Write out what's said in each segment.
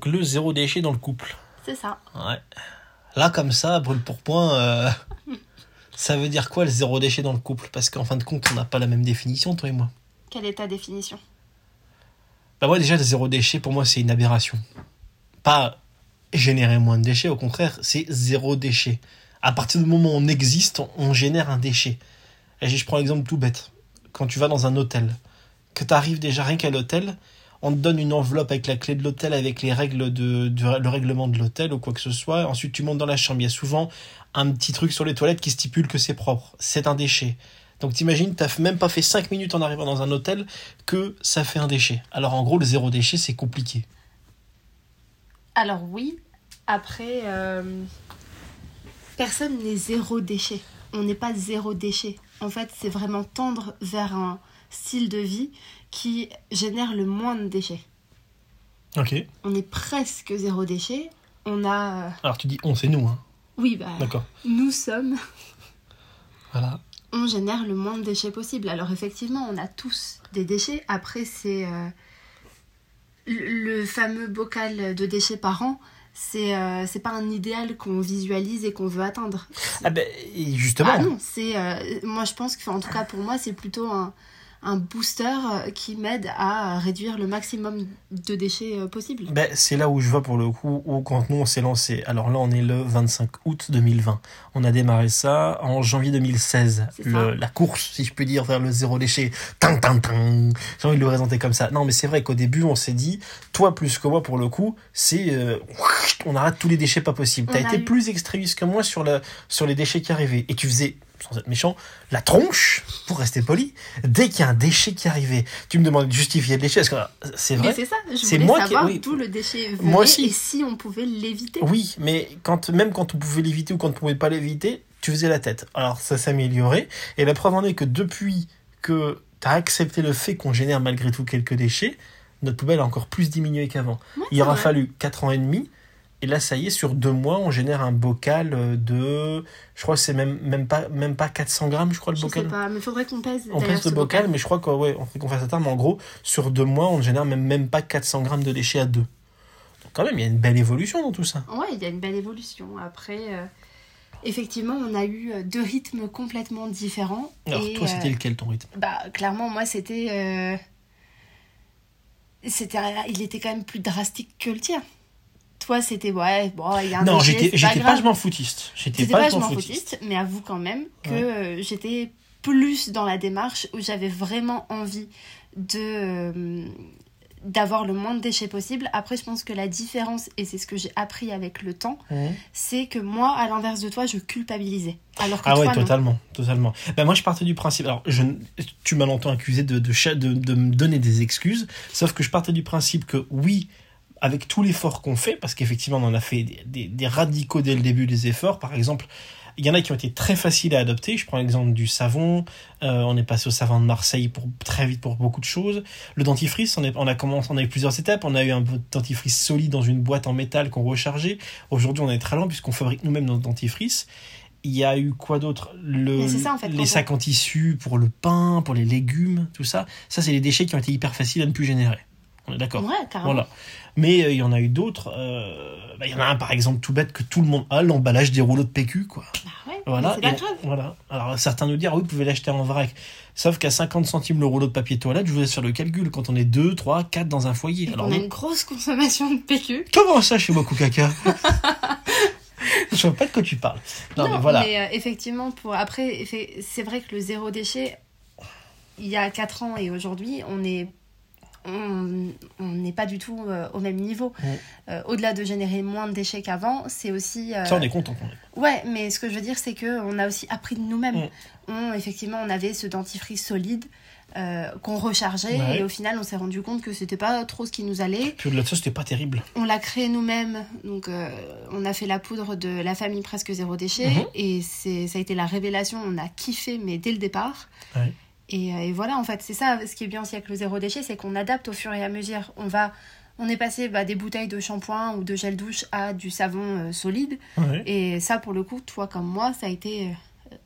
donc le zéro déchet dans le couple. C'est ça. Ouais. Là, comme ça, brûle pour point, euh, ça veut dire quoi le zéro déchet dans le couple? Parce qu'en fin de compte, on n'a pas la même définition, toi et moi. Quelle est ta définition? Bah, moi, déjà, le zéro déchet, pour moi, c'est une aberration. Pas générer moins de déchets, au contraire, c'est zéro déchet. À partir du moment où on existe, on, génère un déchet. Et je prends l'exemple tout bête. Quand tu vas dans un hôtel, que tu arrives déjà rien qu'à l'hôtel, on te donne une enveloppe avec la clé de l'hôtel, avec les règles de, le règlement de l'hôtel ou quoi que ce soit. Ensuite, tu montes dans la chambre. Il y a souvent un petit truc sur les toilettes qui stipule que c'est propre. C'est un déchet. Donc t'imagines, t'as même pas fait 5 minutes en arrivant dans un hôtel que ça fait un déchet. Alors en gros, le zéro déchet, c'est compliqué. Alors oui, après, euh, personne n'est zéro déchet. On n'est pas zéro déchet. En fait, c'est vraiment tendre vers un style de vie qui génère le moins de déchets. Ok. On est presque zéro déchet. On a... euh, Alors tu dis on, c'est nous, hein. Oui, bah, D'accord. nous sommes... Voilà. On génère le moins de déchets possible. Alors effectivement, on a tous des déchets. Après, c'est... euh, le fameux bocal de déchets par an, c'est euh, pas un idéal qu'on visualise et qu'on veut atteindre. Ah ben, justement. Ah non, c'est euh, moi je pense que en tout cas pour moi c'est plutôt un, un booster euh, qui m'aide à réduire le maximum de déchets euh, possible. Ben, c'est là où je vois pour le coup, où quand nous on s'est lancé. Alors là, on est le 25 août 2020. On a démarré ça en janvier 2016. C'est Le, ça. la course, si je peux dire, vers le zéro déchet. Tang, tang, tang. J'ai envie de le présenter comme ça. Non, mais c'est vrai qu'au début, on s'est dit, toi plus que moi pour le coup, c'est, euh, on arrête tous les déchets pas possibles. On T'as été eu- plus extrémiste que moi sur, la, sur les déchets qui arrivaient. Et tu faisais, sans être méchant, la tronche, pour rester poli, dès qu'il y a un déchet qui arrivait. Tu me demandais de justifier le déchet, parce que euh, c'est Mais vrai? c'est ça, je voulais moi qui- savoir oui. d'où le déchet venait Moi aussi. et si on pouvait l'éviter. Oui, mais quand, même quand on pouvait l'éviter ou quand on pouvait pas l'éviter, tu faisais la tête. Alors ça s'améliorait. Et la preuve en est que depuis que tu as accepté le fait qu'on génère malgré tout quelques déchets, notre poubelle a encore plus diminué qu'avant. Ouais, Il aura vrai. fallu 4 ans et demi. Et là, ça y est, sur deux mois, on génère un bocal euh, de... Je crois que c'est même, même, pas, même pas 400 grammes, je crois, le Je bocal. sais pas, mais faudrait qu'on pèse. On pèse le bocal, mais je crois qu'on ouais, qu'on fasse ça. Mais en gros, sur deux mois, on génère même, même pas 400 grammes de déchets à deux. Donc quand même, il y a une belle évolution dans tout ça. Ouais, il y a une belle évolution. Après, euh, effectivement, on a eu euh, deux rythmes complètement différents. Alors et, toi, c'était euh, lequel ton rythme? Bah, clairement, moi, c'était. euh, C'était, il était quand même plus drastique que le tien. Toi, c'était ouais, bon, il y a un Non, j'étais pas je m'en foutiste. J'étais pas je m'en foutiste. mais avoue quand même que Ouais. euh, j'étais plus dans la démarche où j'avais vraiment envie de euh, d'avoir le moins de déchets possible. Après, je pense que la différence, et c'est ce que j'ai appris avec le temps, Mhm. c'est que moi, à l'inverse de toi, je culpabilisais. Alors que Ah toi, ouais, non. totalement, totalement. Ben moi, je partais du principe. Alors, je, tu m'as longtemps accusé de, de, de, de me donner des excuses, sauf que je partais du principe que oui, avec tout l'effort qu'on fait, parce qu'effectivement, on en a fait des, des, des radicaux dès le début des efforts. Par exemple, il y en a qui ont été très faciles à adopter. Je prends l'exemple du savon. Euh, on est passé au savon de Marseille pour très vite pour beaucoup de choses. Le dentifrice, on, est, on a commencé, on a eu plusieurs étapes. On a eu un dentifrice solide dans une boîte en métal qu'on rechargeait. Aujourd'hui, on est très loin puisqu'on fabrique nous-mêmes notre dentifrice. Il y a eu quoi d'autre? Le, Mais c'est ça, en fait, Les sacs en tissu pour le pain, pour les légumes, tout ça. Ça, c'est les déchets qui ont été hyper faciles à ne plus générer. On est d'accord Ouais, carrément. Voilà. Mais euh, il y en a eu d'autres. euh, bah, Il y en a un, par exemple, tout bête que tout le monde a, l'emballage des rouleaux de PQ, quoi. Bah ouais, Voilà. mais c'est grave. voilà. Alors, certains nous diront, oui, vous pouvez l'acheter en vrac. Sauf qu'à 50 centimes le rouleau de papier toilette, je vous laisse faire le calcul quand on est 2, 3, 4 dans un foyer. Et Alors, qu'on a une grosse consommation de PQ. comment ça chez Moku Caca Je vois pas de quoi tu parles. Non, mais voilà. euh, effectivement, pour après, c'est vrai que le zéro déchet, il y a 4 ans et aujourd'hui, on est on n'est pas du tout euh, au même niveau. Ouais. Euh, Au-delà de générer moins de déchets qu'avant, c'est aussi. euh, Ça, on est content quand même. Ouais, mais ce que je veux dire, c'est que on a aussi appris de nous-mêmes. On, effectivement, on avait ce dentifrice solide euh, qu'on rechargeait Ouais. et au final, on s'est rendu compte que c'était pas trop ce qui nous allait. Puis au-delà de ça, c'était pas terrible. On l'a créé nous-mêmes, donc on a fait la poudre de la famille presque zéro déchet Mhm. et c'est ça a été la révélation. On a kiffé, mais dès le départ. Et, euh, et voilà, en fait, c'est ça. Ce qui est bien aussi avec le zéro déchet, c'est qu'on adapte au fur et à mesure. On va, on est passé bah, des bouteilles de shampoing ou de gel douche à du savon euh, solide. Ouais. Et ça, pour le coup, toi comme moi, ça a été euh,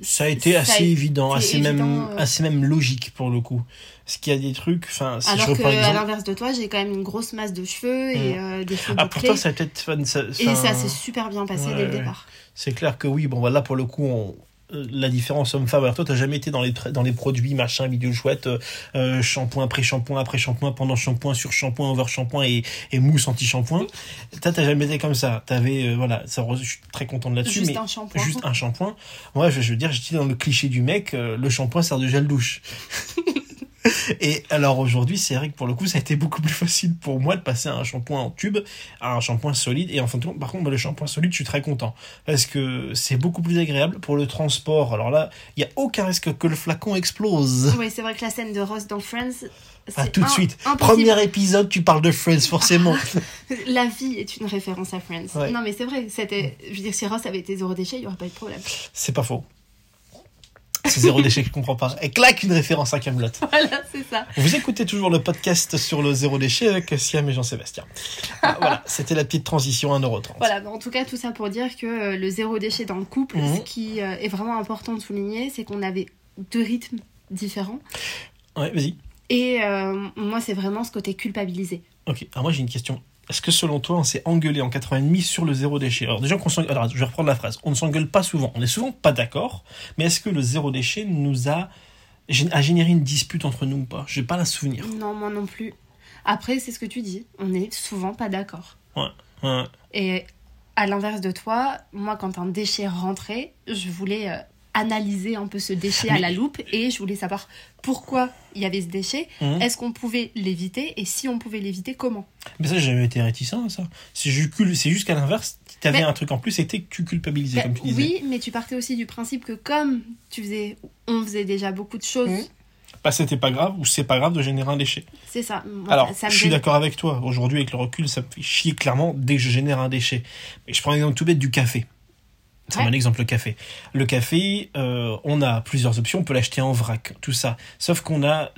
Ça a été Ça assez évident, assez même, euh. assez même logique pour le coup. Parce qu'il y a des trucs, si je Alors que reprends à l'inverse de toi, j'ai quand même une grosse masse de cheveux et euh, des cheveux Ah, pourtant, ça a peut-être. enfin, ça- Et ça s'est super bien passé Ouais, dès le ouais. départ. C'est clair que oui, bon, voilà, pour le coup, on- la différence homme-femme. Alors, toi, t'as jamais été dans les, dans les produits, machin, bidule chouette, euh, euh, shampoing, après shampoing, après shampoing, pendant shampoing, sur shampoing, over shampoing et, et mousse anti-shampoing. Toi, t'as jamais été comme ça. T'avais, euh, voilà, ça, je suis très content de là-dessus. Juste mais un shampoing. Juste un shampoing. Moi, je, je veux dire, j'étais dans le cliché du mec, euh, le shampoing sert de gel douche. Et alors aujourd'hui, c'est vrai que pour le coup, ça a été beaucoup plus facile pour moi de passer à un shampoing en tube à un shampoing solide. Et en fin de compte, par contre, moi, le shampoing solide, je suis très content. Parce que c'est beaucoup plus agréable pour le transport. Alors là, il n'y a aucun risque que le flacon explose. Oui, c'est vrai que la scène de Ross dans Friends. Ah, tout de suite. impossible. Premier épisode, tu parles de Friends, forcément. La vie est une référence à Friends. Ouais. Non, mais c'est vrai. C'était, je veux dire, si Ross avait été zéro déchet, il n'y aurait pas eu de problème. c'est pas faux. C'est zéro déchet, je comprends pas. Et claque une référence à Camelot. Voilà, c'est ça. Vous écoutez toujours le podcast sur le zéro déchet avec Siam et Jean-Sébastien. Ah, voilà, c'était la petite transition à 1,30€. Voilà, mais en tout cas, tout ça pour dire que euh, le zéro déchet dans le couple, Mhm. ce qui euh, est vraiment important de souligner, c'est qu'on avait deux rythmes différents. Ouais, vas-y. Et euh, moi, c'est vraiment ce côté culpabilisé. Ok, alors moi j'ai une question. Est-ce que selon toi, on s'est engueulé en 80 sur le zéro déchet? Alors déjà qu'on alors je vais reprendre la phrase. On ne s'engueule pas souvent. On est souvent pas d'accord. Mais est-ce que le zéro déchet nous a, a généré une dispute entre nous ou pas? Je n'ai pas la souvenir. Non, moi non plus. Après, c'est ce que tu dis. On est souvent pas d'accord. Ouais. Et à l'inverse de toi, moi, quand un déchet rentrait, je voulais euh, analyser un peu ce déchet à la loupe et je voulais savoir pourquoi il y avait ce déchet, Mhm. est-ce qu'on pouvait l'éviter? Et si on pouvait l'éviter, comment? Mais ça, j'ai jamais été réticent à ça. C'est juste qu'à l'inverse, tu avais Mais- un truc en plus, c'était que tu culpabilisais, comme tu disais. Oui, mais tu partais aussi du principe que comme tu faisais, on faisait déjà beaucoup de choses, Mhm. Bah, c'était pas grave, ou c'est pas grave de générer un déchet. c'est ça. Moi, Alors, ça- je suis d'accord avec toi. Aujourd'hui, avec le recul, ça me fait chier clairement dès que je génère un déchet. Mais je prends un exemple tout bête du café. C'est Ouais. un exemple, le café. Le café, euh, on a plusieurs options. On peut l'acheter en vrac, tout ça. Sauf qu'on a,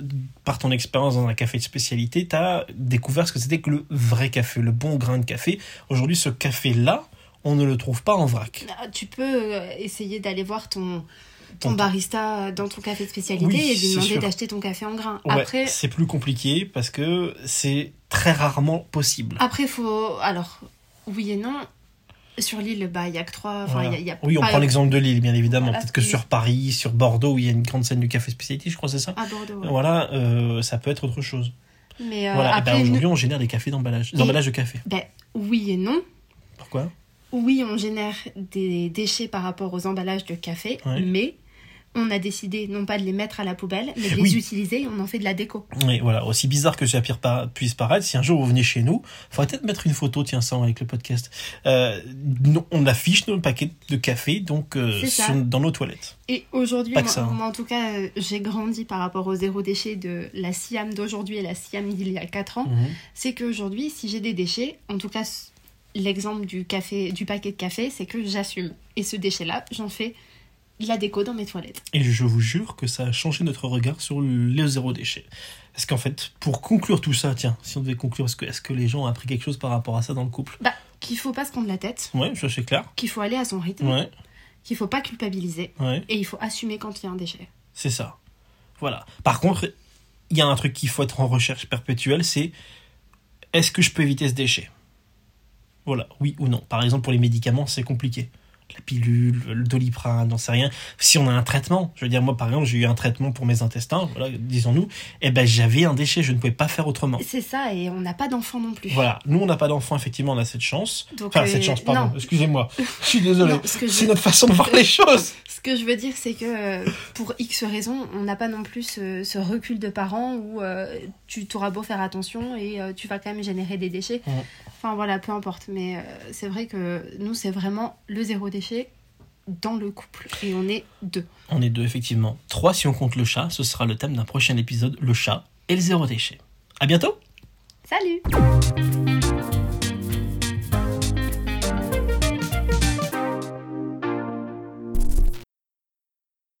par ton expérience dans un café de spécialité, tu as découvert ce que c'était que le vrai café, le bon grain de café. Aujourd'hui, ce café-là, on ne le trouve pas en vrac. Ah, Tu peux euh, essayer d'aller voir ton, ton barista dans ton café de spécialité Oui, et lui demander d'acheter ton café en grain. Ouais, Après, c'est plus compliqué parce que c'est très rarement possible. après, faut. Alors, oui et non. Sur l'île, bah, il y a que trois. Enfin, il Voilà. y a- il y a Oui, on prend l'exemple de Lille, bien évidemment. Voilà, Peut-être que sur Paris, sur Bordeaux, où il y a une grande scène du café spécialité, je crois, c'est ça À Bordeaux. ouais. Voilà, euh, ça peut être autre chose. Mais euh, voilà, ben, aujourd'hui, on génère des cafés d'emballage, emballages de café. ben, oui et non. Pourquoi? Oui, on génère des déchets par rapport aux emballages de café, Ouais. mais on a décidé non pas de les mettre à la poubelle, mais de les Oui. utiliser et on en fait de la déco. Oui, voilà, aussi bizarre que ça puisse paraître, si un jour vous venez chez nous, faudrait peut-être mettre une photo, tiens, ça, avec le podcast. Euh, on affiche nos paquets de café, donc, euh, sur- dans nos toilettes. Et aujourd'hui, moi, hein. moi, en tout cas, euh, j'ai grandi par rapport au zéro déchet de la Siam d'aujourd'hui et la Siam d'il y a 4 ans. Mhm. C'est qu'aujourd'hui, si j'ai des déchets, en tout cas, l'exemple du café, du paquet de café, c'est que j'assume. Et ce déchet-là, j'en fais la déco dans mes toilettes. Et je vous jure que ça a changé notre regard sur le zéro déchet. Parce qu'en fait, pour conclure tout ça, tiens, si on devait conclure, est-ce que, que les gens ont appris quelque chose par rapport à ça dans le couple? Bah, qu'il faut pas se prendre la tête, Ouais, ça c'est clair. qu'il faut aller à son rythme, Ouais, qu'il faut pas culpabiliser ouais. et il faut assumer quand il y a un déchet. C'est ça. Voilà. Par contre, il y a un truc qu'il faut être en recherche perpétuelle, c'est est-ce que je peux éviter ce déchet? Voilà, oui ou non. Par exemple, pour les médicaments, c'est compliqué. La pilule, le doliprane, n'en sais rien. Si on a un traitement, je veux dire, moi par exemple, j'ai eu un traitement pour mes intestins, voilà, disons-nous, et ben j'avais un déchet, je ne pouvais pas faire autrement. C'est ça, et on n'a pas d'enfant non plus. Voilà, nous on n'a pas d'enfant, effectivement, on a cette chance. Donc, Enfin, euh, cette chance, pardon, excusez-moi. Je suis désolé. Ce je- C'est notre façon de voir les choses. Ce que je veux dire, c'est que euh, pour X raisons, on n'a pas non plus ce, ce recul de parents où euh, tu t'auras beau faire attention et euh, tu vas quand même générer des déchets. Enfin voilà, peu importe. Mais euh, c'est vrai que nous, c'est vraiment le zéro déchet dans le couple. Et on est deux. On est deux, effectivement. Trois si on compte le chat, ce sera le thème d'un prochain épisode, le chat et le zéro déchet. À bientôt Salut